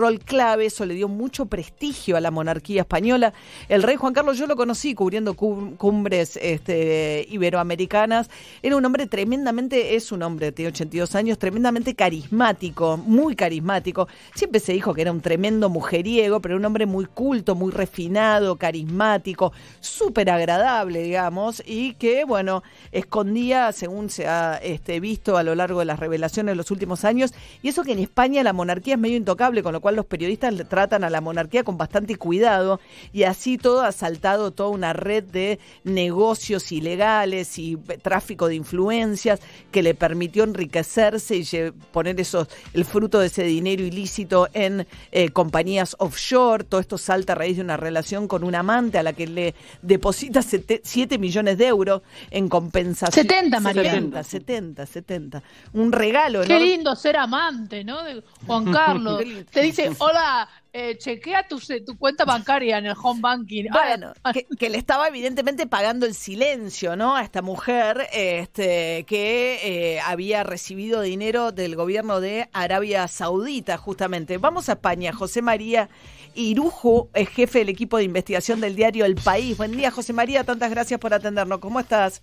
rol clave, eso le dio mucho prestigio a la monarquía española. El rey Juan Carlos, yo lo conocí cubriendo cumbres este, iberoamericanas, era un hombre tremendamente, es un hombre, tiene 82 años, tremendamente carismático, muy carismático. Siempre se dijo que era un tremendo mujeriego, pero un hombre muy culto, muy refinado, carismático, súper agradable, digamos, y que, bueno, escondía, según se ha este, visto a lo largo de las revelaciones de los últimos años, y eso que en España la monarquía es medio intocable, con lo cual los periodistas tratan a la monarquía con bastante cuidado y así todo ha saltado toda una red de negocios ilegales y tráfico de influencias que le permitió enriquecerse y poner esos, el fruto de ese dinero ilícito en eh, compañías offshore. Todo esto salta a raíz de una relación con un amante a la que le deposita 7 millones de euros en compensación. 70, María. 70, 70, 70. Un regalo. Qué lindo ser amante, ¿no? De Juan Carlos. Te dice hola, eh, chequea tu, tu, cuenta bancaria en el home banking. Ah, bueno, que, le estaba evidentemente pagando el silencio, ¿no? A esta mujer este, que eh, había recibido dinero del gobierno de Arabia Saudita, justamente. Vamos a España. José María Irujo es jefe del equipo de investigación del diario El País. Buen día, José María. Tantas gracias por atendernos. ¿Cómo estás?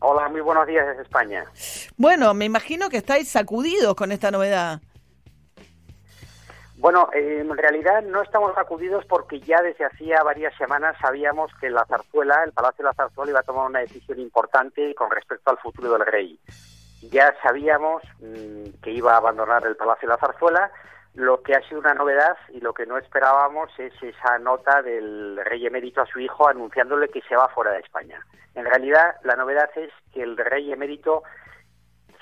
Hola, muy buenos días desde España. Bueno, me imagino que estáis sacudidos con esta novedad. Bueno, en realidad no estamos sacudidos porque ya desde hacía varias semanas sabíamos que la zarzuela, el Palacio de la Zarzuela, iba a tomar una decisión importante con respecto al futuro del rey. Ya sabíamos mm, que iba a abandonar el Palacio de la Zarzuela. Lo que ha sido una novedad y lo que no esperábamos es esa nota del rey emérito a su hijo anunciándole que se va fuera de España. En realidad, la novedad es que el rey emérito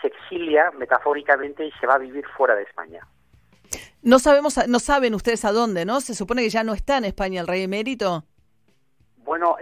se exilia metafóricamente y se va a vivir fuera de España. No sabemos, no saben ustedes a dónde, ¿no? Se supone que ya no está en España el rey emérito. Bueno,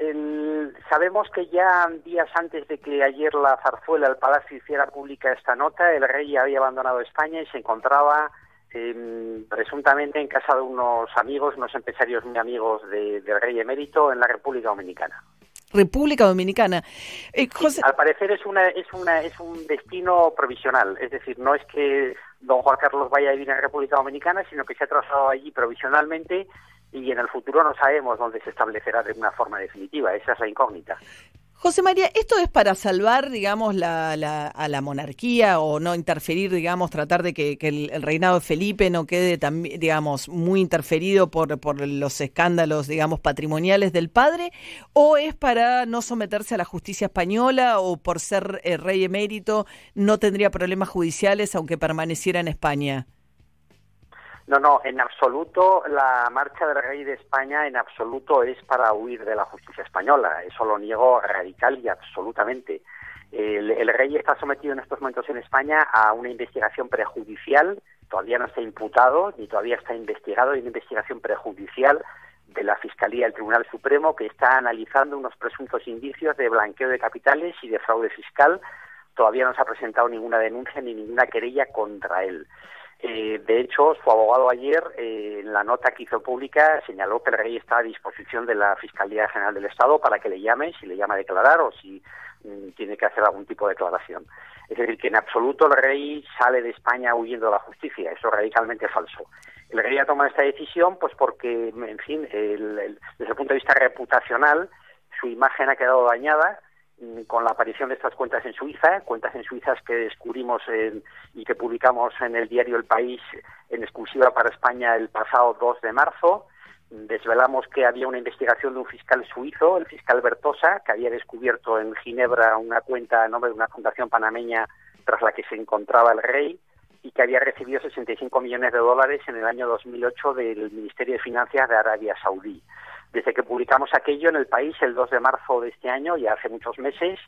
sabemos que ya días antes de que ayer la zarzuela, el palacio, hiciera pública esta nota, el rey había abandonado España y se encontraba em, presuntamente en casa de unos amigos, unos empresarios muy amigos del rey emérito en la República Dominicana. República Dominicana. Eh, al parecer es una es una es un destino provisional, es decir, no es que don Juan Carlos vaya a vivir en República Dominicana, sino que se ha trasladado allí provisionalmente y en el futuro no sabemos dónde se establecerá de una forma definitiva. Esa es la incógnita. José María, ¿esto es para salvar, digamos, la, la, a la monarquía o no interferir, digamos, tratar de que, el, reinado de Felipe no quede, también, digamos, muy interferido por, los escándalos, digamos, patrimoniales del padre? ¿O es para no someterse a la justicia española o por ser eh, rey emérito no tendría problemas judiciales aunque permaneciera en España? No, no, en absoluto la marcha del rey de España en absoluto es para huir de la justicia española. Eso lo niego radical y absolutamente. El, rey está sometido en estos momentos en España a una investigación prejudicial. Todavía no está imputado ni todavía está investigado. Hay una investigación prejudicial de la Fiscalía del Tribunal Supremo que está analizando unos presuntos indicios de blanqueo de capitales y de fraude fiscal. Todavía no se ha presentado ninguna denuncia ni ninguna querella contra él. Eh, de hecho, su abogado ayer, eh, en la nota que hizo pública, señaló que el rey está a disposición de la Fiscalía General del Estado para que le llame, si le llama a declarar o si mm, tiene que hacer algún tipo de declaración. Es decir, que en absoluto el rey sale de España huyendo de la justicia. Eso es radicalmente falso. El rey ha tomado esta decisión pues porque, en fin, desde el punto de vista reputacional, su imagen ha quedado dañada con la aparición de estas cuentas en Suiza, cuentas en Suiza que descubrimos y que publicamos en el diario El País en exclusiva para España el pasado 2 de marzo. Desvelamos que había una investigación de un fiscal suizo, el fiscal Bertosa, que había descubierto en Ginebra una cuenta a nombre de una fundación panameña tras la que se encontraba el rey y que había recibido 65 millones de dólares en el año 2008 del Ministerio de Finanzas de Arabia Saudí. Desde que publicamos aquello en el país el 2 de marzo de este año, ya hace muchos meses,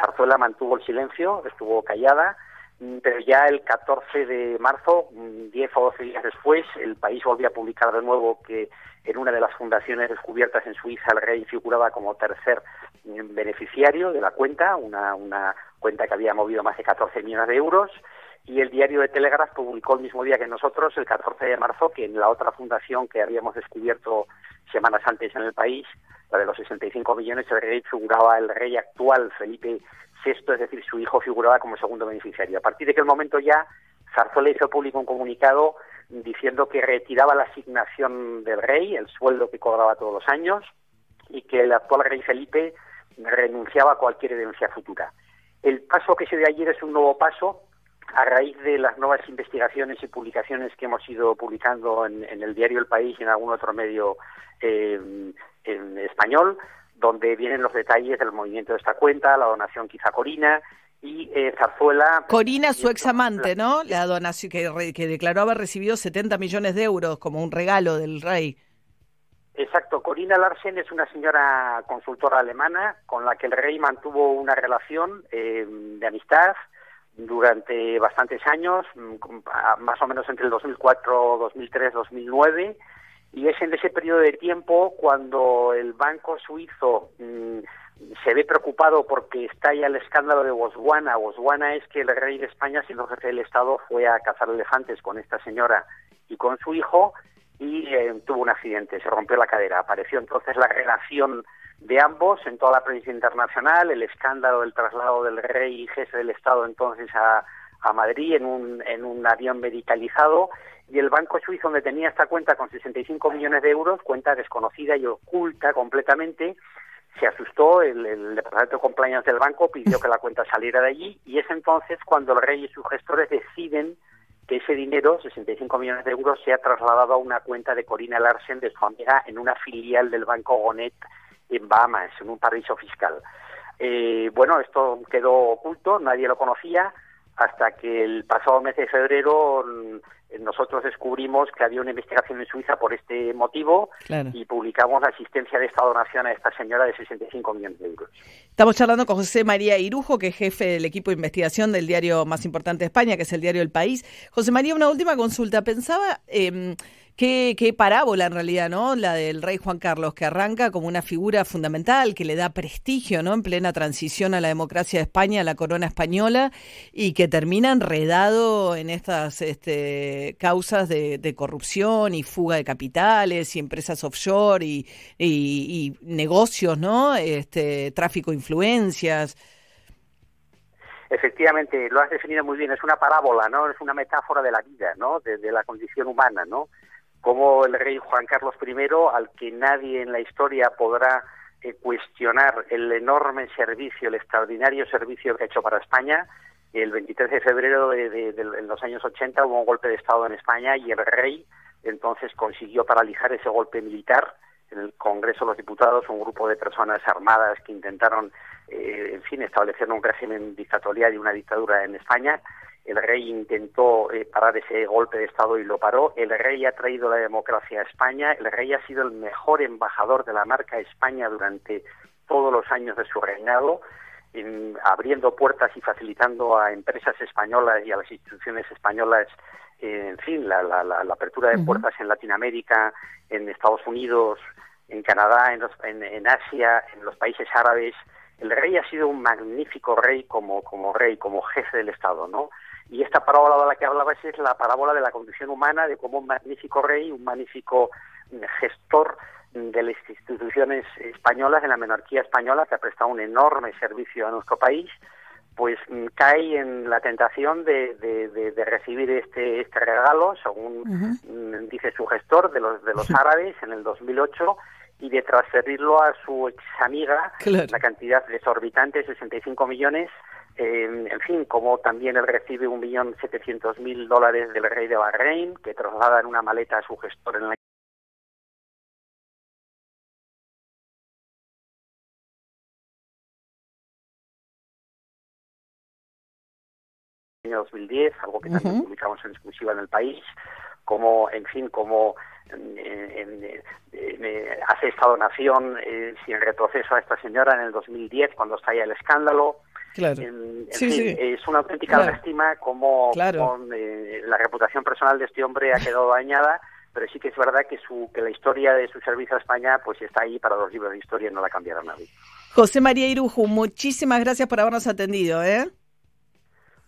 Zarzuela mantuvo el silencio, estuvo callada, mm, pero ya el 14 de marzo, 10 mm, o 12 días después, el país volvió a publicar de nuevo que en una de las fundaciones descubiertas en Suiza el rey figuraba como tercer mm, beneficiario de la cuenta, una, una cuenta que había movido más de 14 millones de euros, y el diario de Telegraph publicó el mismo día que nosotros, el 14 de marzo, que en la otra fundación que habíamos descubierto semanas antes en el país, la de los 65 millones, el rey figuraba el rey actual, Felipe VI, es decir, su hijo figuraba como segundo beneficiario. A partir de aquel momento ya, Zarzuela hizo público un comunicado diciendo que retiraba la asignación del rey, el sueldo que cobraba todos los años, y que el actual rey Felipe renunciaba a cualquier herencia futura. El paso que se dio ayer es un nuevo paso a raíz de las nuevas investigaciones y publicaciones que hemos ido publicando en, el diario El País y en algún otro medio eh, en español, donde vienen los detalles del movimiento de esta cuenta, la donación quizá Corina y eh, Zarzuela. Corina, su ex amante, ¿no? La donación que, que declaró haber recibido 70 millones de euros como un regalo del rey. Exacto, Corina Larsen es una señora consultora alemana con la que el rey mantuvo una relación eh, de amistad durante bastantes años, mm, más o menos entre el 2004, 2003, 2009, y es en ese periodo de tiempo cuando el banco suizo mm, se ve preocupado porque está ya el escándalo de Botswana. Botswana es que el rey de España, siendo jefe del Estado, fue a cazar elefantes con esta señora y con su hijo y eh, tuvo un accidente, se rompió la cadera. Apareció entonces la relación de ambos en toda la provincia internacional, el escándalo del traslado del rey y jefe del Estado entonces a, Madrid en un, en un avión medicalizado y el banco suizo donde tenía esta cuenta con 65 millones de euros, cuenta desconocida y oculta completamente, se asustó, el, departamento de compliance del banco pidió que la cuenta saliera de allí y es entonces cuando el rey y sus gestores deciden que ese dinero, 65 millones de euros, sea trasladado a una cuenta de Corina Larsen de su amiga en una filial del Banco Gonet en Bahamas, en un paraíso fiscal. Eh, bueno, esto quedó oculto, nadie lo conocía, hasta que el pasado mes de febrero mm, nosotros descubrimos que había una investigación en Suiza por este motivo y publicamos la asistencia de esta donación a esta señora de 65 millones de euros. Estamos charlando con José María Irujo, que es jefe del equipo de investigación del diario más importante de España, que es el diario El País. José María, una última consulta. Pensaba... Eh, Qué, parábola en realidad, ¿no? La del rey Juan Carlos, que arranca como una figura fundamental, que le da prestigio, ¿no? En plena transición a la democracia de España, a la corona española, y que termina enredado en estas este, causas de, corrupción y fuga de capitales y empresas offshore y, negocios, ¿no? Este, tráfico de influencias. Efectivamente, lo has definido muy bien, es una parábola, ¿no? Es una metáfora de la vida, ¿no? de la condición humana, ¿no? Como el rey Juan Carlos I, al que nadie en la historia podrá eh, cuestionar el enorme servicio, el extraordinario servicio que ha hecho para España. El 23 de febrero de, los años 80 hubo un golpe de Estado en España y el rey entonces consiguió paralizar ese golpe militar. En el Congreso de los Diputados, un grupo de personas armadas que intentaron, eh, en fin, establecer un régimen dictatorial y una dictadura en España el rey intentó eh, parar ese golpe de Estado y lo paró. El rey ha traído la democracia a España. El rey ha sido el mejor embajador de la marca España durante todos los años de su reinado, abriendo puertas y facilitando a empresas españolas y a las instituciones españolas, eh, en fin, la, apertura de puertas en Latinoamérica, en Estados Unidos, en Canadá, en, en Asia, en los países árabes. El rey ha sido un magnífico rey como, como rey, como jefe del Estado, ¿no? Y esta parábola de la que hablabas es la parábola de la condición humana, de cómo un magnífico rey, un magnífico mm, gestor de las instituciones españolas, de la monarquía española, que ha prestado un enorme servicio a nuestro país, pues mm, cae en la tentación de, de, recibir este, este regalo, según mm, dice su gestor, de los, de los árabes en el 2008, y de transferirlo a su ex amiga, la cantidad desorbitante, 65 millones, en fin, como también él recibe un millón setecientos mil dólares del rey de Bahrein, que traslada en una maleta a su gestor en la año 2010, algo que también publicamos en exclusiva en el país, como, en fin, como hace esta donación eh, sin retroceso a esta señora en el 2010 cuando estalla el escándalo, Claro. Es una auténtica lástima como eh, la reputación personal de este hombre ha quedado dañada, pero sí que es verdad que, su, que la historia de su servicio a España pues está ahí para los libros de historia y no la cambiará nadie. José María Irujo, muchísimas gracias por habernos atendido. ¿eh?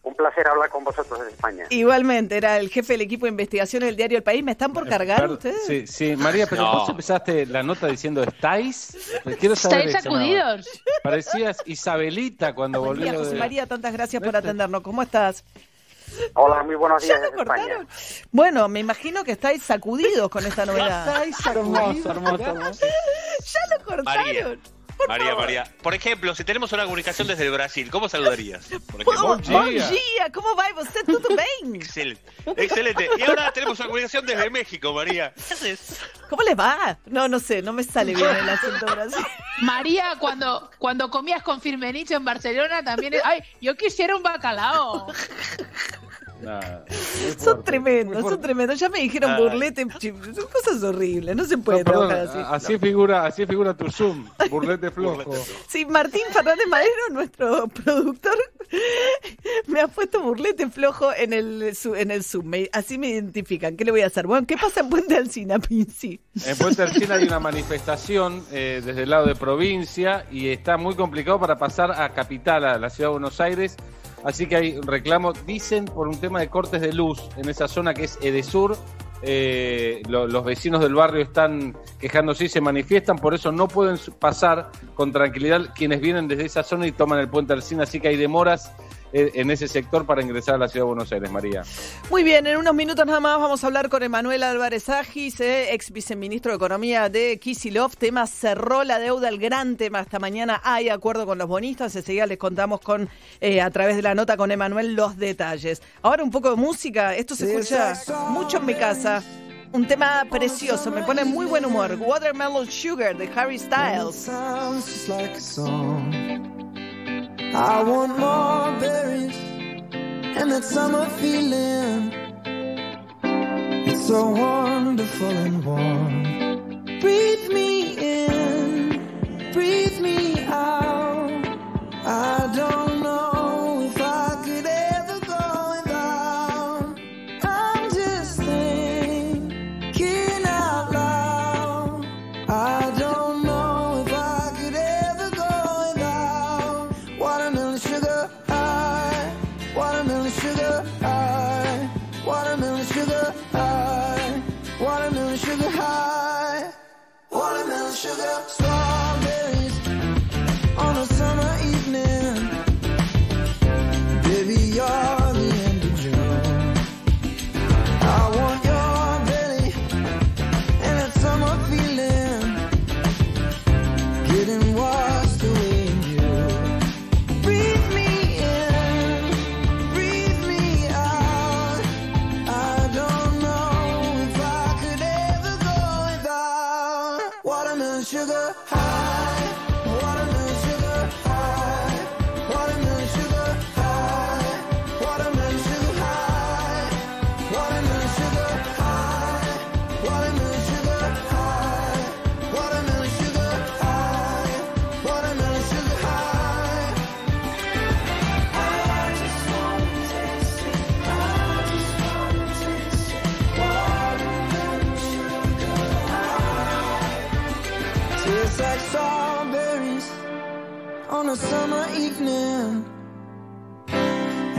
Un placer hablar con vosotros en España. Igualmente, era el jefe del equipo de investigación del diario El País. ¿Me están por eh, cargar ustedes? Sí, sí, María, pero vos empezaste la nota diciendo ¿estáis? Quiero saber ¿Estáis sacudidos? Parecías Isabelita cuando volvió. José María, tantas gracias por atendernos. ¿Cómo estás? Hola, muy buenos días desde España. Bueno, me imagino que estáis sacudidos con esta novedad. Estáis sacudidos. Hermoso, hermoso, ya lo cortaron. María, María. Por ejemplo, si tenemos una comunicación desde Brasil, ¿cómo saludarías? Por ejemplo. Bom dia. ¿Cómo va usted? ¿Todo bien? Excelente. Excelente. Y ahora tenemos una comunicación desde México, María. ¿Qué haces? ¿Cómo le va? No, no sé, no me sale bien el acento Brasil. María, cuando, cuando comías con Firmenich en Barcelona también... Ay, yo quisiera un bacalao son tremendos, son tremendos. Ya me dijeron burlete, son cosas horribles, no se puede trabajar así. Así figura, así figura tu Zoom, burlete flojo. sí, Martín Fernández Madero, nuestro productor, me ha puesto burlete flojo en el, en el Zoom. así me identifican. ¿Qué le voy a hacer? Bueno, ¿qué pasa en Puente Alcina, Pinci? En Puente Alcina hay una manifestación eh, desde el lado de provincia y está muy complicado para pasar a capital, a la ciudad de Buenos Aires. Así que hay reclamo, dicen, por un tema de cortes de luz en esa zona que es Edesur. Eh, los vecinos del barrio están quejándose y se manifiestan, por eso no pueden pasar con tranquilidad quienes vienen desde esa zona y toman el puente Alcina, así que hay demoras en ese sector para ingresar a la ciudad de Buenos Aires, María. Muy bien, en unos minutos nada más vamos a hablar con Emanuel Álvarez Agis, eh, ex viceministro de Economía de Kisilov. Tema cerró la deuda, el gran tema. Hasta mañana hay acuerdo con los bonistas. Enseguida les contamos con eh, a través de la nota con Emanuel los detalles. Ahora un poco de música. Esto se escucha mucho en mi casa. Un tema precioso, me pone muy buen humor. Watermelon Sugar de Harry Styles. I want more berries and that summer feeling. It's so wonderful and warm. Breathe me in, breathe me out. I sugar high, watermelon sugar strawberries on a summer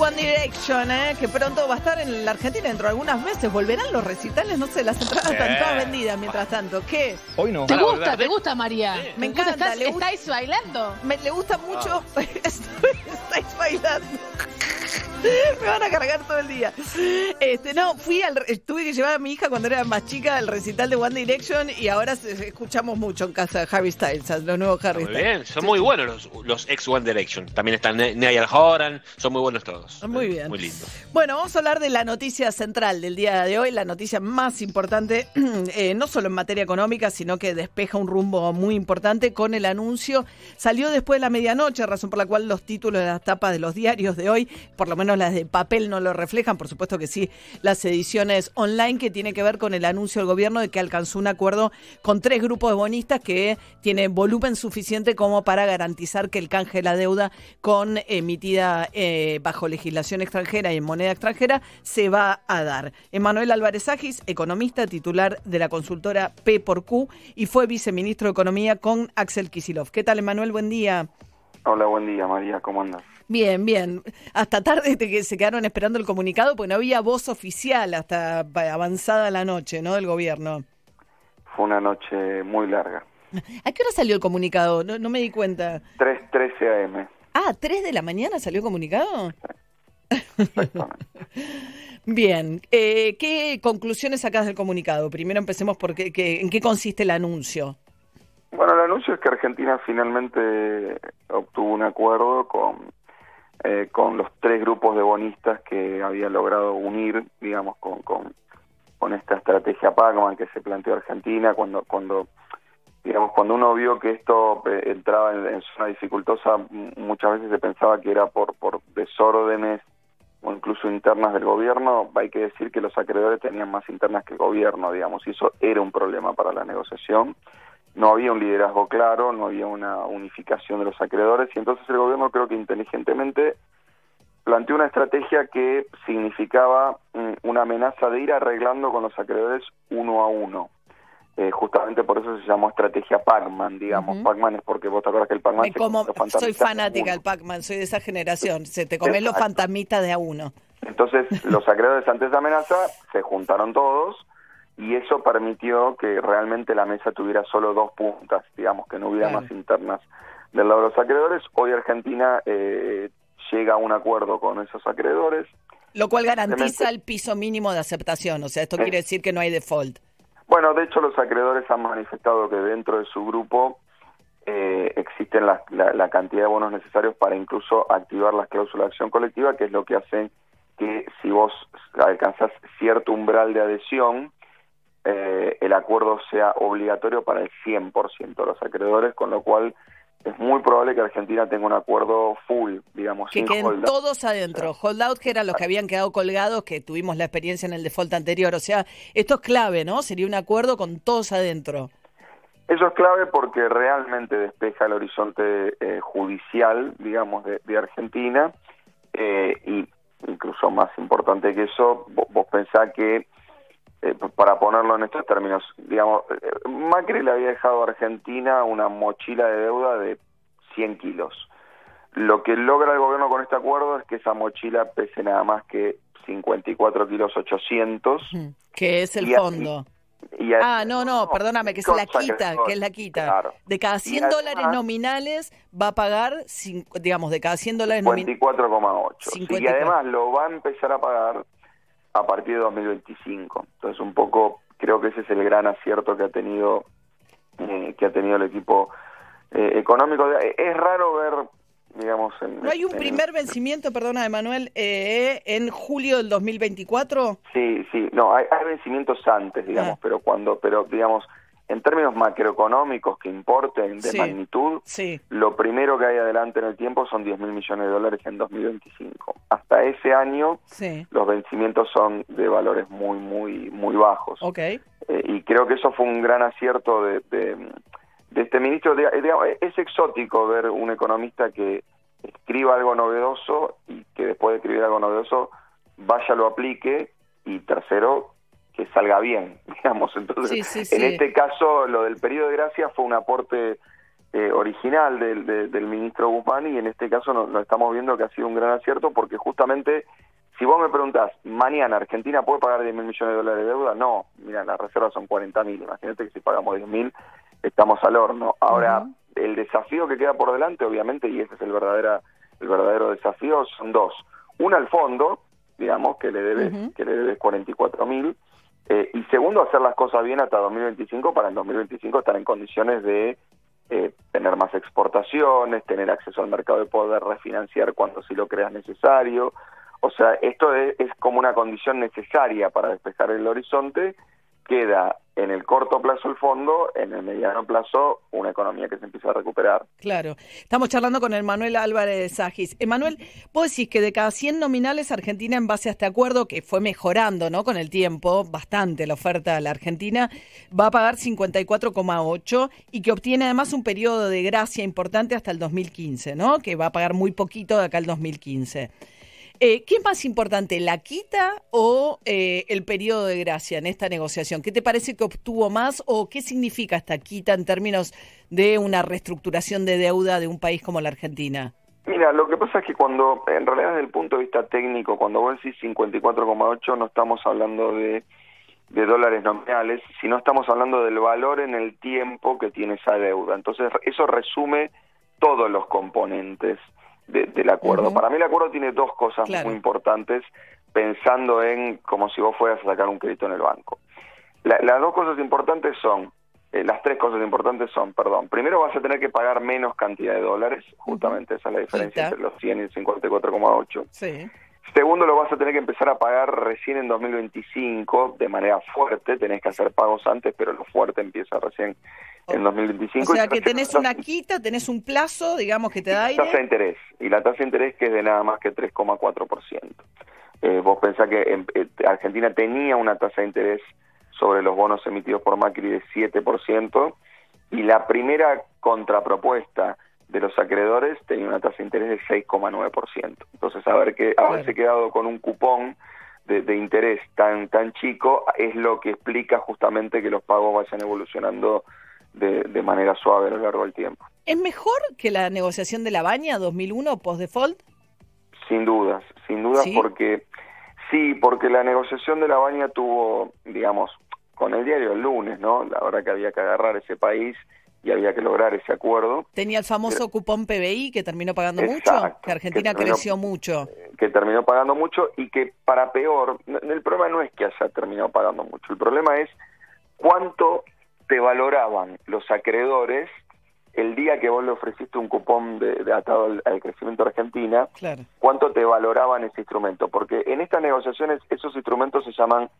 One Direction, ¿eh? que pronto va a estar en la Argentina dentro de algunos meses. ¿Volverán los recitales? No sé, las entradas están todas vendidas mientras tanto. ¿Qué? Hoy no. ¿Te gusta? ¿Te gusta, María? Me encanta, ¿Estás- le gusta- ¿Estáis bailando? Me, le gusta mucho. Estáis bailando. Me van a cargar todo el día. Este, no, fui al, tuve que llevar a mi hija cuando era más chica al recital de One Direction y ahora escuchamos mucho en casa de Harry Styles, los nuevos Harry Muy Styles. bien, son muy buenos los, los ex One Direction. También están Niall Horan, son muy buenos todos. Muy bien. Muy lindo. Bueno, vamos a hablar de la noticia central del día de hoy, la noticia más importante, eh, no solo en materia económica, sino que despeja un rumbo muy importante con el anuncio. Salió después de la medianoche, razón por la cual los títulos de las tapas de los diarios de hoy, por lo menos las de papel no lo reflejan, por supuesto que sí, las ediciones online, que tiene que ver con el anuncio del gobierno de que alcanzó un acuerdo con tres grupos de bonistas que tiene volumen suficiente como para garantizar que el canje de la deuda con emitida eh, bajo legislación extranjera y en moneda extranjera se va a dar. Emanuel Álvarez Agis, economista titular de la consultora P por Q y fue viceministro de Economía con Axel Kisilov. ¿Qué tal, Emanuel? Buen día. Hola, buen día, María. ¿Cómo andas? Bien, bien. Hasta tarde que se quedaron esperando el comunicado, pues no había voz oficial hasta avanzada la noche, ¿no? Del gobierno. Fue una noche muy larga. ¿A qué hora salió el comunicado? No, me di cuenta. 3.13 am. Ah, ¿3 de la mañana salió el comunicado? Bien, eh, ¿qué conclusiones sacas del comunicado? Primero empecemos por qué, en qué consiste el anuncio. Bueno, el anuncio es que Argentina finalmente obtuvo un acuerdo con, eh, con los tres grupos de bonistas que había logrado unir, digamos, con, con, con esta estrategia Pacman que se planteó Argentina cuando, cuando digamos, cuando uno vio que esto eh, entraba en, zona dificultosa, muchas veces se pensaba que era por, por desórdenes o incluso internas del gobierno, hay que decir que los acreedores tenían más internas que el gobierno, digamos, y eso era un problema para la negociación. No había un liderazgo claro, no había una unificación de los acreedores, y entonces el gobierno creo que inteligentemente planteó una estrategia que significaba mm, una amenaza de ir arreglando con los acreedores uno a uno. Eh, justamente por eso se llamó estrategia Pac-Man, digamos. Pac-Man es porque vos te acuerdas que el Pac-Man... Como, soy fanática del Pac-Man, soy de esa generación, se te comen los fantasmitas de a uno. Entonces, los acreedores ante esa amenaza se juntaron todos y eso permitió que realmente la mesa tuviera solo dos puntas, digamos, que no hubiera más internas del lado de los acreedores. Hoy Argentina eh, llega a un acuerdo con esos acreedores. Lo cual garantiza el piso mínimo de aceptación, o sea, esto quiere decir que no hay default. Bueno, de hecho los acreedores han manifestado que dentro de su grupo eh, existen la, la, cantidad de bonos necesarios para incluso activar las cláusulas de acción colectiva, que es lo que hace que si vos alcanzás cierto umbral de adhesión, eh, el acuerdo sea obligatorio para el 100% de los acreedores, con lo cual es muy probable que Argentina tenga un acuerdo full, digamos. Que queden todos adentro. Holdout, que eran los que habían quedado colgados, que tuvimos la experiencia en el default anterior. O sea, esto es clave, ¿no? Sería un acuerdo con todos adentro. Eso es clave porque realmente despeja el horizonte eh, judicial, digamos, de, Argentina. Eh, y incluso más importante que eso, vos, vos pensás que eh, para ponerlo en estos términos, digamos, eh, Macri le había dejado a Argentina una mochila de deuda de 100 kilos. Lo que logra el gobierno con este acuerdo es que esa mochila pese nada más que 54 kilos 800. Que es el fondo. ah, no, no, perdóname, que es la quita, que es la quita. De cada 100 dólares nominales va a pagar, digamos, de cada 100 dólares nominales. 54,8. Y además lo va a empezar a pagar a partir de 2025. Entonces un poco creo que ese es el gran acierto que ha tenido eh, que ha tenido el equipo eh, económico. Es raro ver, digamos, en, ¿No hay un primer vencimiento, perdona, Emanuel, eh, en julio del 2024? Sí, sí, no, hay, vencimientos antes, digamos, ah. pero cuando, pero digamos, en términos macroeconómicos que importen de magnitud, lo primero que hay adelante en el tiempo son 10 mil millones de dólares en 2025. Hasta ese año los vencimientos son de valores muy, muy, muy bajos. Okay. Eh, y creo que eso fue un gran acierto de, de, este ministro. es exótico ver un economista que escriba algo novedoso y que después de escribir algo novedoso vaya lo aplique y tercero que salga bien, digamos. Entonces, en este caso, lo del periodo de gracia fue un aporte eh, original del, del ministro Guzmán y en este caso lo, estamos viendo que ha sido un gran acierto porque justamente, si vos me preguntás, mañana Argentina puede pagar 10 mil millones de dólares de deuda, no, mira, las reservas son 40 mil, imagínate que si pagamos 10 mil estamos al horno. Ahora, el desafío que queda por delante, obviamente, y ese es el, verdadera, el verdadero desafío, son dos. Una al fondo, digamos, que le debe, que le debe 44 mil, eh, y segundo, hacer las cosas bien hasta 2025 para en 2025 estar en condiciones de eh, tener más exportaciones, tener acceso al mercado de poder refinanciar cuando sí lo creas necesario. O sea, esto es, como una condición necesaria para despejar el horizonte. Queda en el corto plazo el fondo, en el mediano plazo una economía que se empieza a recuperar. Claro. Estamos charlando con Emanuel Álvarez Sagis. Emanuel, vos decís que de cada 100 nominales Argentina en base a este acuerdo que fue mejorando, ¿no? Con el tiempo, bastante la oferta a la Argentina, va a pagar 54,8 y que obtiene además un periodo de gracia importante hasta el 2015, ¿no? Que va a pagar muy poquito de acá al 2015. Eh, ¿Qué es más importante, la quita o eh, el periodo de gracia en esta negociación? ¿Qué te parece que obtuvo más o qué significa esta quita en términos de una reestructuración de deuda de un país como la Argentina? Mira, lo que pasa es que cuando, en realidad desde el punto de vista técnico, cuando vos decís 54,8 no estamos hablando de, de dólares nominales, sino estamos hablando del valor en el tiempo que tiene esa deuda. Entonces eso resume todos los componentes del acuerdo. Para mí el acuerdo tiene dos cosas muy importantes pensando en como si vos fueras a sacar un crédito en el banco. las dos cosas importantes son, eh, las tres cosas importantes son, perdón, primero vas a tener que pagar menos cantidad de dólares, justamente esa es la diferencia entre los 100 y el 54,8. Sí. Segundo, lo vas a tener que empezar a pagar recién en 2025 de manera fuerte. Tenés que hacer pagos antes, pero lo fuerte empieza recién en 2025. O sea, que tenés una quita, tenés un plazo, digamos, que te da aire. Tasa de interés. Y la tasa de interés que es de nada más que 3,4%. Eh, vos pensás que en, eh, Argentina tenía una tasa de interés sobre los bonos emitidos por Macri de 7%, y la primera contrapropuesta de los acreedores tenía una tasa de interés de 6,9%. Entonces, haber que haberse quedado con un cupón de, de, interés tan tan chico es lo que explica justamente que los pagos vayan evolucionando de, de manera suave a lo largo del tiempo. ¿Es mejor que la negociación de la baña 2001 post-default? Sin dudas, sin dudas porque sí, porque la negociación de la baña tuvo, digamos, con el diario el lunes, ¿no? La verdad que había que agarrar ese país y había que lograr ese acuerdo. Tenía el famoso cupón PBI que terminó pagando mucho, que Argentina creció mucho. Que terminó pagando mucho y que para peor, el problema no es que haya terminado pagando mucho, el problema es cuánto te valoraban los acreedores el día que vos le ofreciste un cupón de, atado al, crecimiento de Argentina, cuánto te valoraban ese instrumento, porque en estas negociaciones esos instrumentos se llaman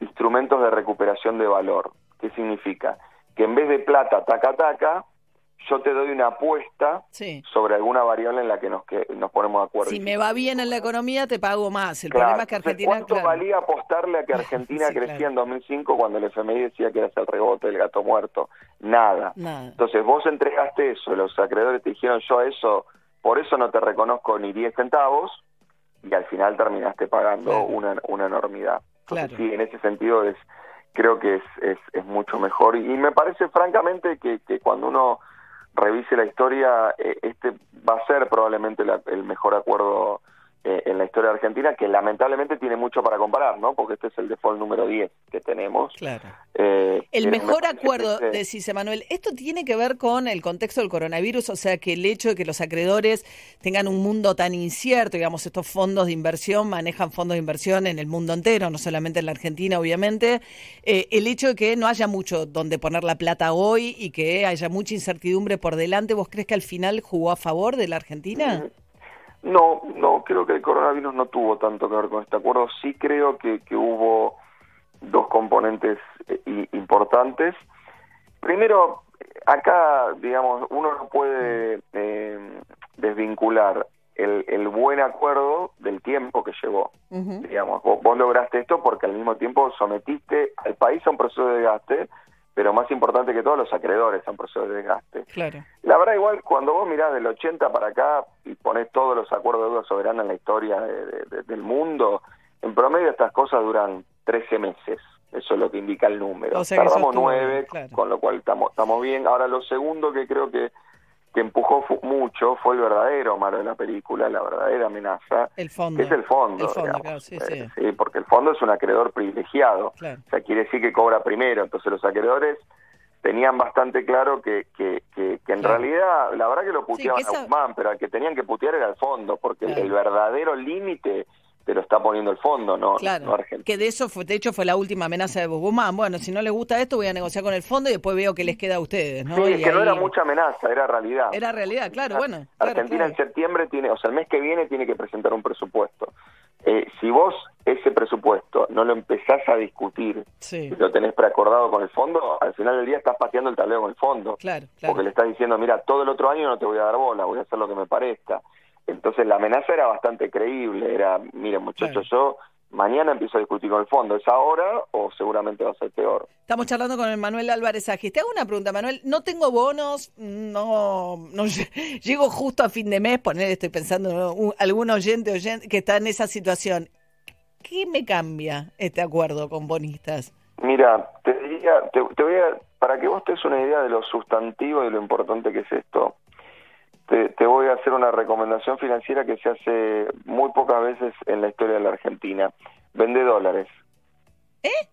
instrumentos de recuperación de valor. ¿Qué significa? Que en vez de plata, taca, taca, yo te doy una apuesta sobre alguna variable en la que nos, que nos ponemos de acuerdo. Si me va bien en la economía, te pago más. El problema es que Argentina... ¿Cuánto valía apostarle a que Argentina crecía en 2005 cuando el FMI decía que era el rebote del gato muerto? Nada. Entonces vos entregaste eso, los acreedores te dijeron yo eso, por eso no te reconozco ni 10 centavos, y al final terminaste pagando una, una enormidad. Entonces, sí, en ese sentido es creo que es, es, es mucho mejor. Y, me parece francamente que, que, cuando uno revise la historia, eh, este va a ser probablemente el mejor acuerdo eh, en la historia de Argentina, que lamentablemente tiene mucho para comparar, ¿no? Porque este es el default número 10 que tenemos. Claro. Eh, el mejor acuerdo, de decís, Emanuel, ¿esto tiene que ver con el contexto del coronavirus? O sea, que el hecho de que los acreedores tengan un mundo tan incierto, digamos, estos fondos de inversión manejan fondos de inversión en el mundo entero, no solamente en la Argentina, obviamente. Eh, el hecho de que no haya mucho donde poner la plata hoy y que haya mucha incertidumbre por delante, ¿vos crees que al final jugó a favor de la Argentina? Mm, no, no, creo que el coronavirus no tuvo tanto que ver con este acuerdo. Sí creo que, que hubo dos componentes eh, importantes. Primero, acá, digamos, uno no puede eh, desvincular el, el, buen acuerdo del tiempo que llevó. Digamos, vos, lograste esto porque al mismo tiempo sometiste al país a un proceso de desgaste pero más importante que todo, los acreedores a un proceso de desgaste. Claro. La verdad, igual, cuando vos mirás del 80 para acá y pones todos los acuerdos de deuda soberana en la historia del mundo, en promedio estas cosas duran 13 meses. Eso es lo que indica el número. O Tardamos 9, con lo cual estamos, estamos bien. Ahora, lo segundo que creo que que empujó mucho fue el verdadero malo de la película, la verdadera amenaza, el fondo. es el fondo. sí, eh, sí. porque el fondo es un acreedor privilegiado, o sea, quiere decir que cobra primero, entonces los acreedores tenían bastante claro que, que, que, en realidad, la verdad que lo puteaban a Guzmán, pero al que tenían que putear era el fondo, porque el verdadero límite te lo está poniendo el fondo, no, claro, Que de eso fue, de hecho fue la última amenaza de Guzmán. Bueno, si no les gusta esto, voy a negociar con el fondo y después veo que les queda a ustedes, ¿no? Sí, que no era mucha amenaza, era realidad. Era realidad, claro, bueno. Argentina en septiembre tiene, o sea, el mes que viene tiene que presentar un presupuesto. Eh, si vos ese presupuesto no no lo empezás a discutir, Sí. y lo tenés preacordado con el fondo, al final del día estás pateando el tablero con el fondo. Claro, claro. Porque le estás diciendo, mira, todo el otro año no te voy a dar bola, voy a hacer lo que me parezca. Entonces la amenaza era bastante creíble, era, miren muchachos, yo mañana empiezo a discutir con el fondo, ¿es ahora o seguramente va a ser peor? Estamos charlando con el Manuel Álvarez Agis. Te hago una pregunta, Manuel. No tengo bonos, no, no ll- llego justo a fin de mes, poner, estoy pensando. Un- algún oyente, oyente que está en esa situación. ¿Qué me cambia este acuerdo con bonistas? Mira, te diría, te, te voy a, para que vos te des una idea de lo sustantivo y de lo importante que es esto, te, te voy a hacer una recomendación financiera que se hace muy pocas veces en la historia de la Argentina. Vende dólares. ¿Eh?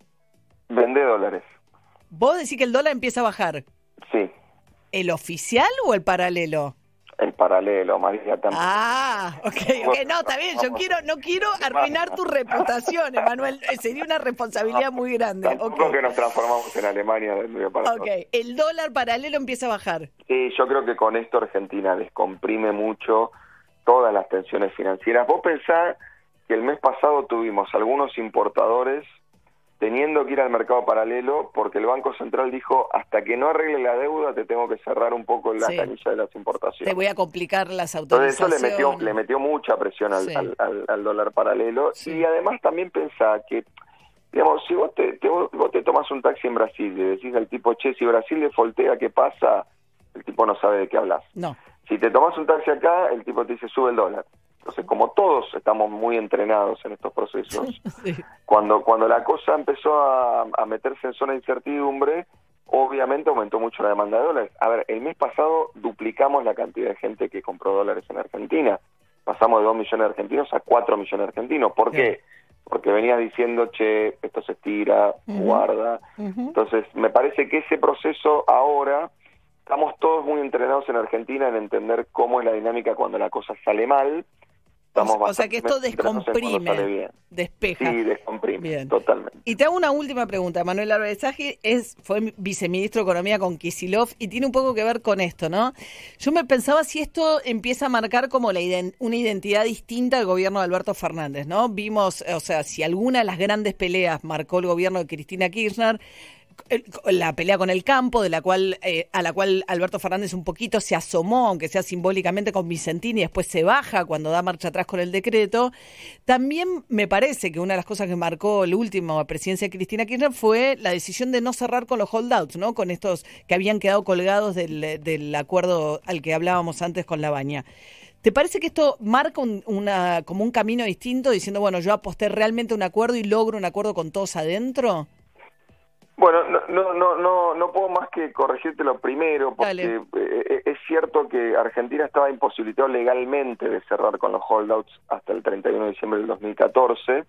Vende dólares. Vos decís que el dólar empieza a bajar. Sí, ¿El oficial o el paralelo? El paralelo, María. también. Ah, ok, ok. No, está bien. Yo quiero, no quiero arruinar tu reputación, Emanuel. Eh, Sería una responsabilidad muy grande. Tampoco que nos transformamos en Alemania del para Ok, el dólar paralelo empieza a bajar. Sí, yo creo que con esto Argentina descomprime mucho todas las tensiones financieras. Vos pensás que el mes pasado tuvimos algunos importadores teniendo que ir al mercado paralelo porque el Banco Central dijo hasta que no arregle la deuda te tengo que cerrar un poco la Sí. canilla de las Te importaciones. voy a complicar las Entonces eso autorizaciones. le metió, le metió mucha presión al, Sí. al- al- al dólar paralelo Sí. y además también pensá que, digamos, si vos te, te- vos te tomas un taxi en Brasil y decís al tipo, che, si Brasil le foltea, ¿qué pasa? El tipo no sabe de qué hablas. No. Si te tomas un taxi acá, el tipo te dice, sube el dólar. Entonces, como todos estamos muy entrenados en estos procesos, Sí. cuando, cuando la cosa empezó a, a meterse en zona de incertidumbre, obviamente aumentó mucho la demanda de dólares. A ver, el mes pasado duplicamos la cantidad de gente que compró dólares en Argentina. Pasamos de 2 millones de argentinos a 4 millones de argentinos. ¿Por qué? Porque venías diciendo, che, esto se estira, guarda. Entonces, me parece que ese proceso ahora, estamos todos muy entrenados en Argentina en entender cómo es la dinámica cuando la cosa sale mal. Estamos O sea que esto descomprime, despeja. Sí, descomprime, Bien. totalmente. Y te hago una última pregunta. Manuel Agis es, fue viceministro de Economía con Kisilov y tiene un poco que ver con esto, ¿no? Yo me pensaba si esto empieza a marcar como la una identidad distinta al gobierno de Alberto Fernández, ¿no? Vimos, o sea, si alguna de las grandes peleas marcó el gobierno de Cristina Kirchner, la pelea con el campo, de la cual eh, a la cual Alberto Fernández un poquito se asomó, aunque sea simbólicamente con Vicentini, y después se baja cuando da marcha atrás con el decreto. También me parece que una de las cosas que marcó la última presidencia de Cristina Kirchner fue la decisión de no cerrar con los holdouts, ¿no? Con estos que habían quedado colgados del, acuerdo al que hablábamos antes con la baña. ¿Te parece que esto marca como un camino distinto, diciendo, bueno, yo aposté realmente un acuerdo y logro un acuerdo con todos adentro? Bueno, no, no, no, no, puedo más que corregirte lo primero, porque Dale. eh, es cierto que Argentina estaba imposibilitado legalmente de cerrar con los holdouts hasta el 31 de diciembre del 2014.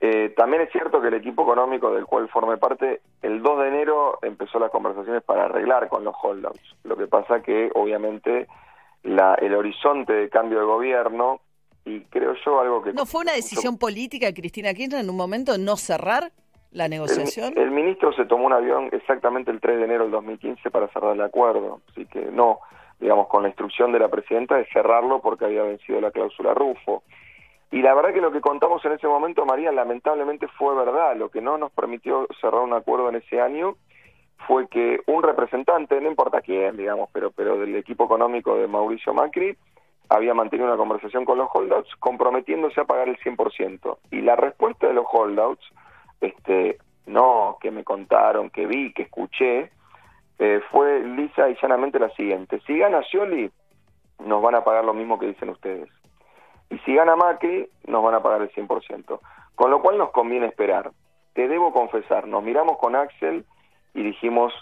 Eh, también es cierto que el equipo económico del cual formé parte, el 2 de enero empezó las conversaciones para arreglar con los holdouts. Lo que pasa que, obviamente, la, el horizonte de cambio de gobierno, y creo yo algo que... ¿No fue una decisión política Cristina Kirchner en un momento no cerrar la negociación? El, el ministro se tomó un avión exactamente el 3 de enero del 2015 para cerrar el acuerdo, así que no, digamos, con la instrucción de la presidenta de cerrarlo porque había vencido la cláusula Rufo. Y la verdad que lo que contamos en ese momento, María, lamentablemente fue verdad. Lo que no nos permitió cerrar un acuerdo en ese año fue que un representante, no importa quién, digamos, pero, pero del equipo económico de Mauricio Macri, había mantenido una conversación con los holdouts comprometiéndose a pagar el 100%. Y la respuesta de los holdouts, este, no que me contaron, que vi, que escuché, eh, fue lisa y llanamente la siguiente. Si gana Scioli, nos van a pagar lo mismo que dicen ustedes. Y si gana Macri, nos van a pagar el 100%. Con lo cual nos conviene esperar. Te debo confesar, nos miramos con Axel y dijimos,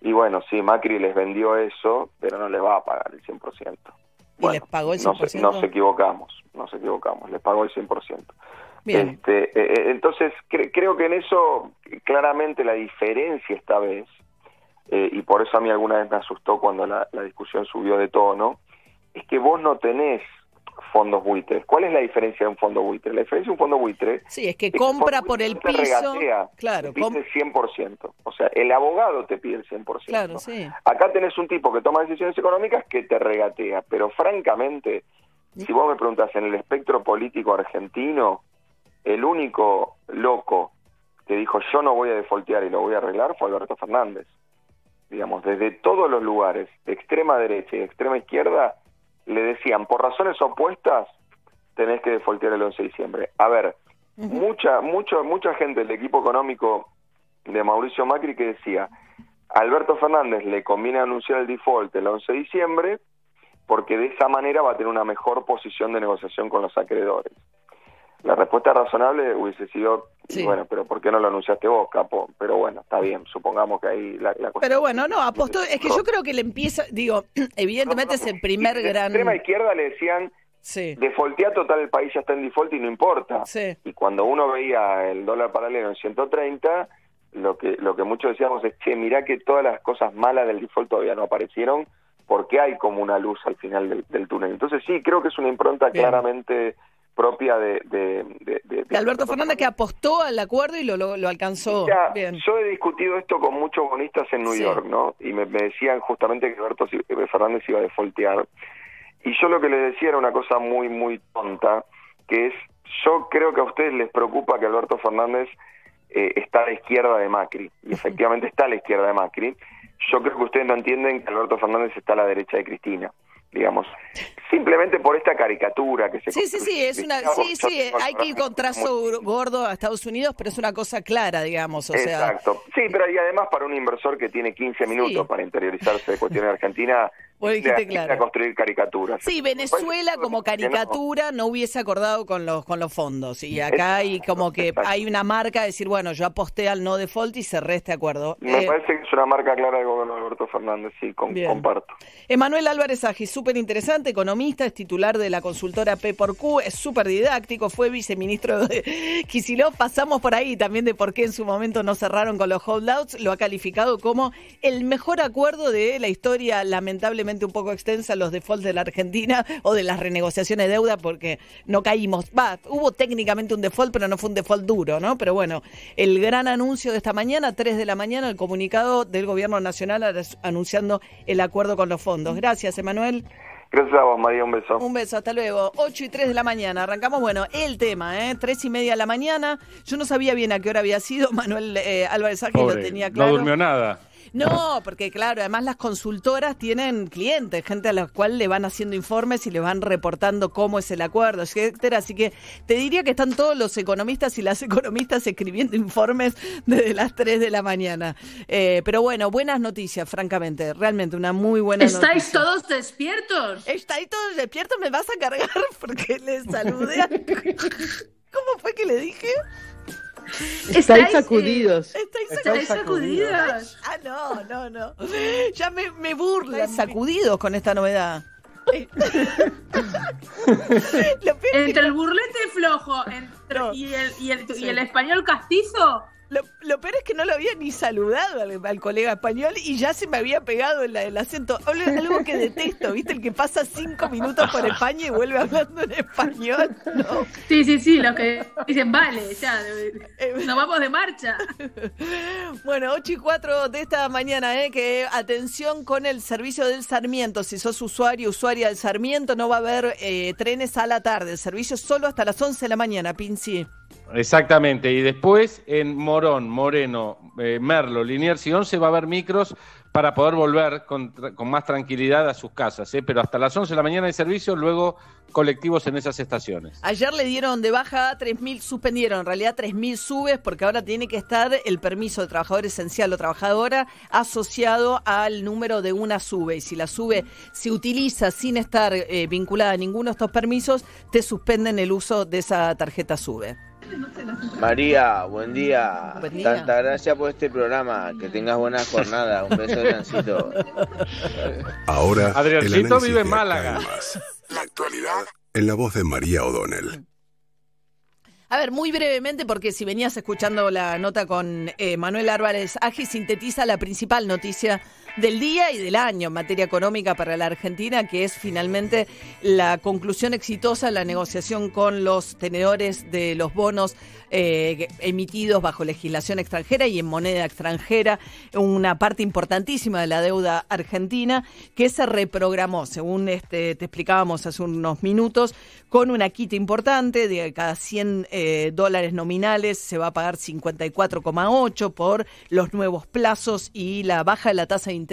y bueno, sí, Macri les vendió eso, pero no les va a pagar el 100%. ¿Y les pagó el nos- 100%? Nos, equivocamos, nos equivocamos, les pagó el 100%. Bien. Este, eh, eh, entonces, cre- creo que en eso claramente la diferencia esta vez, eh, y por eso a mí alguna vez me asustó cuando la, la discusión subió de tono, es que vos no tenés fondos buitres. ¿Cuál es la diferencia de un fondo buitre? La diferencia de un fondo buitre Sí, es que es que compra por el piso. regatea, Claro, te pide el 100%. O sea, el abogado te pide el 100%. claro, sí. Acá tenés un tipo que toma decisiones económicas que te regatea, pero francamente, si vos me preguntas en el espectro político argentino, el único loco que dijo yo no voy a defoltear y lo voy a arreglar fue Alberto Fernández. Digamos, desde todos los lugares, de extrema derecha y de extrema izquierda, le decían, por razones opuestas, tenés que defoltear el 11 de diciembre. A ver, mucha, mucha, mucha gente del equipo económico de Mauricio Macri que decía, Alberto Fernández le conviene anunciar el default el 11 de diciembre porque de esa manera va a tener una mejor posición de negociación con los acreedores. La respuesta razonable hubiese sido, bueno, pero ¿por qué no lo anunciaste vos, capo? Pero bueno, está bien, supongamos que ahí la, la Pero bueno, no, apostó, es que yo creo que le empieza, digo, evidentemente es el primer gran... La extrema izquierda le decían, sí. defaultea total, el país ya está en default y no importa. Y cuando uno veía el dólar paralelo en 130, lo que, lo que muchos decíamos es, che, mirá que todas las cosas malas del default todavía no aparecieron, porque hay como una luz al final del, túnel. Entonces sí, creo que es una impronta claramente propia de, de, Alberto Fernández que apostó al acuerdo y lo, lo, alcanzó. Yo he discutido esto con muchos bonistas en New York, ¿no? Y me, decían justamente que Alberto Fernández iba a defoltear. Y yo lo que les decía era una cosa muy, muy tonta, que es, yo creo que a ustedes les preocupa que Alberto Fernández eh, está a la izquierda de Macri, y efectivamente está a la izquierda de Macri. Yo creo que ustedes no entienden que Alberto Fernández está a la derecha de Cristina digamos, simplemente por esta caricatura que se Sí, sí, sí, es una sí, sí, hay que ir con trazo gordo a Estados Unidos, pero es una cosa clara, digamos, o Exacto. Sí, pero y además para un inversor que tiene 15 minutos para interiorizarse de cuestiones Argentina, a construir caricaturas. Sí, Venezuela como caricatura no. hubiese acordado con los con los fondos y acá hay como que hay una marca de decir, bueno, yo aposté al no default y cerré este acuerdo. Me eh, parece que es una marca clara del gobierno de Alberto Fernández, sí, comparto. Emanuel Álvarez Aji, súper interesante, economista, es titular de la consultora P por Q, es súper didáctico, fue viceministro de Kicillof, pasamos por ahí también de por qué en su momento no cerraron con los holdouts, lo ha calificado como el mejor acuerdo de la historia, lamentablemente un poco extensa los defaults de la Argentina o de las renegociaciones de deuda porque no caímos. Va, hubo técnicamente un default, pero no fue un default duro, ¿no? Pero bueno, el gran anuncio de esta mañana, 3 de la mañana, el comunicado del Gobierno Nacional anunciando el acuerdo con los fondos. Gracias, Emanuel. Gracias a vos, María. Un beso. Un beso, hasta luego. 8 y 3 de la mañana. Arrancamos, bueno, el tema, ¿eh? 3 y media de la mañana. Yo no sabía bien a qué hora había sido. Manuel eh, Álvarez Ángel lo tenía claro. No durmió nada. No, porque claro, además las consultoras tienen clientes, gente a la cual le van haciendo informes y le van reportando cómo es el acuerdo, etcétera. Así que te diría que están todos los economistas y las economistas escribiendo informes desde las 3 de la mañana. Eh, pero bueno, buenas noticias, francamente, realmente una muy buena noticia. ¿Estáis todos despiertos? ¿Estáis todos despiertos? ¿Me vas a cargar? Porque les saludé. ¿Cómo fue que le dije? Estáis sacudidos. estáis, sacudidos. Ah, no, no, no. Ya me, me burlan. Sacudidos con esta novedad. entre el burlete flojo y, el, y, el, y el español castizo, lo, lo, peor es que no lo había ni saludado al, colega español y ya se me había pegado el, el acento. Algo que detesto, ¿viste? El que pasa cinco minutos por España y vuelve hablando en español. Sí, sí, sí, los que dicen, vale, ya, nos vamos de marcha. Bueno, 8 y 4 de esta mañana, ¿eh? Que atención con el servicio del Sarmiento. Si sos usuario, usuaria del Sarmiento, no va a haber eh, trenes a la tarde. El servicio solo hasta las 11 de la mañana, Pinci. Exactamente, y después en Morón, Moreno, eh, Merlo, Liniers y 11 va a haber micros para poder volver con, más tranquilidad a sus casas, ¿eh? pero hasta las 11 de la mañana hay servicio, luego colectivos en esas estaciones. Ayer le dieron de baja 3.000, suspendieron en realidad 3.000 subes porque ahora tiene que estar el permiso de trabajador esencial o trabajadora asociado al número de una sube y si la sube se utiliza sin estar eh, vinculada a ninguno de estos permisos, te suspenden el uso de esa tarjeta sube. María, buen día. Tanta gracias por este programa. Que tengas buena jornada. Un beso, Adriancito. Ahora, Adriancito vive en Málaga. La actualidad en la voz de María O'Donnell. A ver, muy brevemente, porque si venías escuchando la nota con eh, Manuel Álvarez Aji, sintetiza la principal noticia del día y del año en materia económica para la Argentina, que es finalmente la conclusión exitosa de la negociación con los tenedores de los bonos eh, emitidos bajo legislación extranjera y en moneda extranjera, una parte importantísima de la deuda argentina que se reprogramó, según este, te explicábamos hace unos minutos, con una quita importante de cada 100 eh, dólares nominales se va a pagar 54,8 por los nuevos plazos y la baja de la tasa de interés.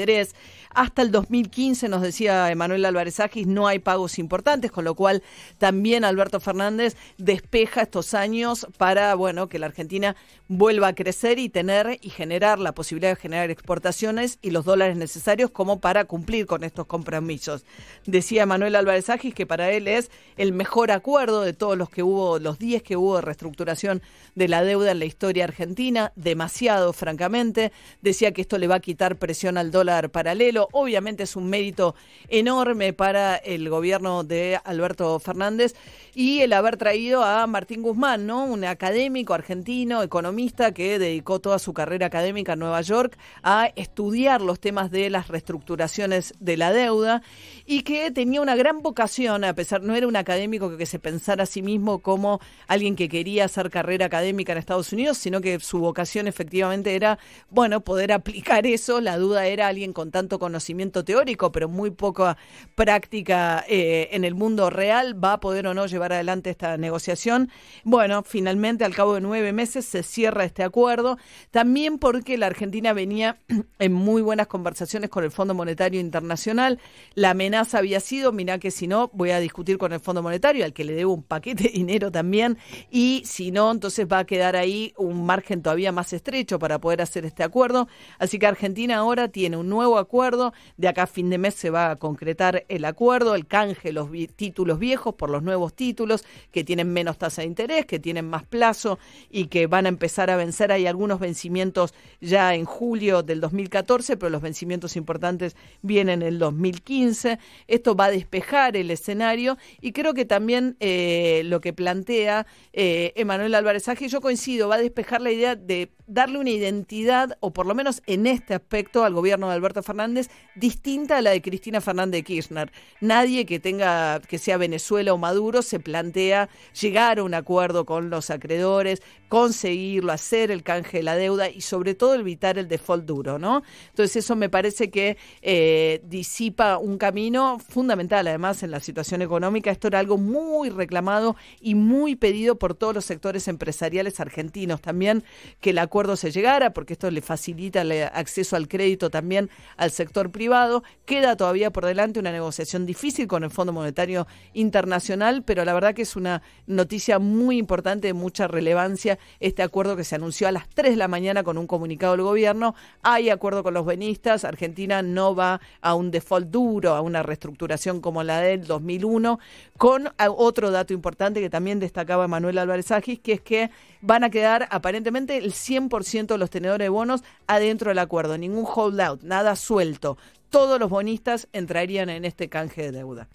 Hasta el 2015, nos decía Emanuel Álvarez Agis, no hay pagos importantes, con lo cual también Alberto Fernández despeja estos años para, bueno, que la Argentina vuelva a crecer y tener y generar la posibilidad de generar exportaciones y los dólares necesarios como para cumplir con estos compromisos. Decía Manuel Álvarez Agis que para él es el mejor acuerdo de todos los que hubo, los 10 que hubo de reestructuración de la deuda en la historia argentina, demasiado francamente. Decía que esto le va a quitar presión al dólar paralelo. Obviamente es un mérito enorme para el gobierno de Alberto Fernández y el haber traído a Martín Guzmán, ¿no? Un académico argentino, economista que dedicó toda su carrera académica en Nueva York a estudiar los temas de las reestructuraciones de la deuda y que tenía una gran vocación, a pesar no era un académico que se pensara a sí mismo como alguien que quería hacer carrera académica en Estados Unidos, sino que su vocación efectivamente era, bueno, poder aplicar eso. La duda era alguien con tanto conocimiento teórico, pero muy poca práctica eh, en el mundo real, va a poder o no llevar adelante esta negociación. Bueno, finalmente al cabo de nueve meses se cierra este acuerdo, también porque la Argentina venía en muy buenas conversaciones con el Fondo Monetario Internacional. La había sido, mira que si no, voy a discutir con el Fondo Monetario, al que le debo un paquete de dinero también, y si no, entonces va a quedar ahí un margen todavía más estrecho para poder hacer este acuerdo. Así que Argentina ahora tiene un nuevo acuerdo, de acá a fin de mes se va a concretar el acuerdo, el canje, los títulos viejos por los nuevos títulos que tienen menos tasa de interés, que tienen más plazo y que van a empezar a vencer. Hay algunos vencimientos ya en julio del 2014, pero los vencimientos importantes vienen en el 2015. Esto va a despejar el escenario y creo que también eh, lo que plantea eh, Emanuel Álvarez Ágil, yo coincido, va a despejar la idea de darle una identidad, o por lo menos en este aspecto, al gobierno de Alberto Fernández, distinta a la de Cristina Fernández de Kirchner. Nadie que tenga, que sea Venezuela o Maduro, se plantea llegar a un acuerdo con los acreedores, conseguirlo, hacer el canje de la deuda y sobre todo evitar el default duro, ¿no? Entonces eso me parece que eh, disipa un camino fundamental, además, en la situación económica. Esto era algo muy reclamado y muy pedido por todos los sectores empresariales argentinos también, que la acuerdo se llegara, porque esto le facilita el acceso al crédito también al sector privado. Queda todavía por delante una negociación difícil con el Fondo Monetario Internacional, pero la verdad que es una noticia muy importante, de mucha relevancia, este acuerdo que se anunció a las 3 de la mañana con un comunicado del gobierno. Hay acuerdo con los benistas, Argentina no va a un default duro, a una reestructuración como la del 2001, con otro dato importante que también destacaba Manuel Álvarez Agis, que es que van a quedar aparentemente el 100% de los tenedores de bonos adentro del acuerdo, ningún holdout, nada suelto. Todos los bonistas entrarían en este canje de deuda.